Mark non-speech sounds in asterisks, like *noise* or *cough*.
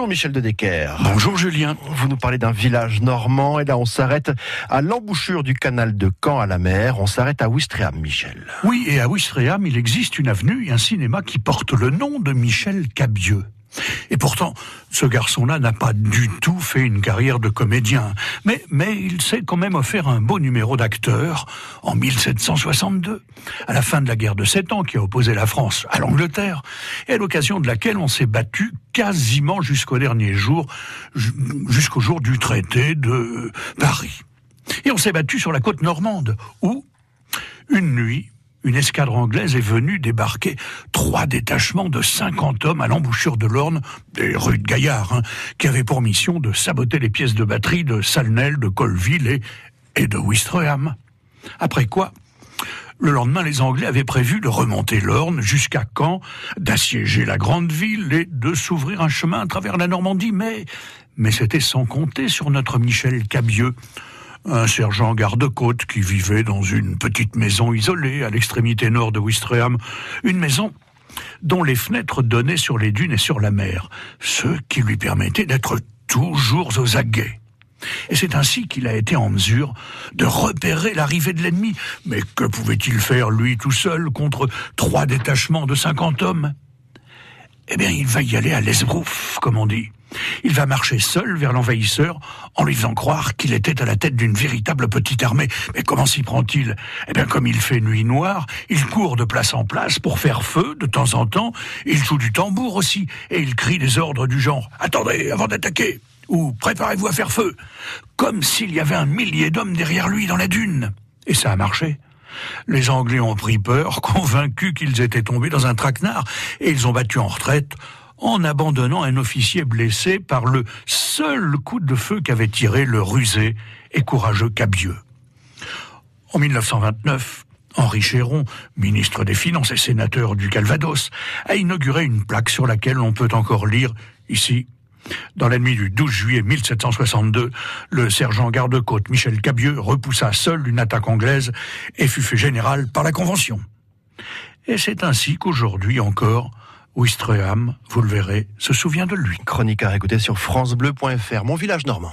Bonjour Michel de Decker. Bonjour Julien. Vous nous parlez d'un village normand et là on s'arrête à l'embouchure du canal de Caen à la mer. On s'arrête à Ouistreham, Michel. Oui, et à Ouistreham, il existe une avenue et un cinéma qui porte le nom de Michel Cabieux. Et pourtant, ce garçon-là n'a pas du tout fait une carrière de comédien. Mais, mais il s'est quand même offert un beau numéro d'acteur en 1762, à la fin de la guerre de Sept Ans qui a opposé la France à l'Angleterre, et à l'occasion de laquelle on s'est battu quasiment jusqu'au dernier jour, jusqu'au jour du traité de Paris. Et on s'est battu sur la côte normande, où, une nuit, une escadre anglaise est venue débarquer trois détachements de 50 hommes à l'embouchure de l'Orne, des rudes gaillards, hein, qui avaient pour mission de saboter les pièces de batterie de Salnel, de Colville et, et de Wistreham. Après quoi, le lendemain, les Anglais avaient prévu de remonter l'Orne jusqu'à Caen, d'assiéger la grande ville et de s'ouvrir un chemin à travers la Normandie, mais, mais c'était sans compter sur notre Michel Cabieux, un sergent garde-côte qui vivait dans une petite maison isolée à l'extrémité nord de Wistreham, une maison dont les fenêtres donnaient sur les dunes et sur la mer, ce qui lui permettait d'être toujours aux aguets. Et c'est ainsi qu'il a été en mesure de repérer l'arrivée de l'ennemi. Mais que pouvait-il faire, lui, tout seul, contre trois détachements de cinquante hommes? Eh bien, il va y aller à l'esbrouf, comme on dit. Il va marcher seul vers l'envahisseur en lui faisant croire qu'il était à la tête d'une véritable petite armée. Mais comment s'y prend-il? Eh bien, comme il fait nuit noire, il court de place en place pour faire feu de temps en temps. Il joue du tambour aussi et il crie des ordres du genre ⁇ Attendez avant d'attaquer !⁇ ou ⁇ Préparez-vous à faire feu !⁇ Comme s'il y avait un millier d'hommes derrière lui dans la dune. Et ça a marché. Les Anglais ont pris peur, *laughs* convaincus qu'ils étaient tombés dans un traquenard, et ils ont battu en retraite en abandonnant un officier blessé par le seul coup de feu qu'avait tiré le rusé et courageux Cabieux. En 1929, Henri Chéron, ministre des Finances et sénateur du Calvados, a inauguré une plaque sur laquelle on peut encore lire, ici, dans la nuit du 12 juillet 1762, le sergent garde-côte Michel Cabieux repoussa seul une attaque anglaise et fut fait général par la Convention. Et c'est ainsi qu'aujourd'hui encore, Ouistreham, vous le verrez, se souvient de lui. Chronique à écouter sur francebleu.fr, mon village normand.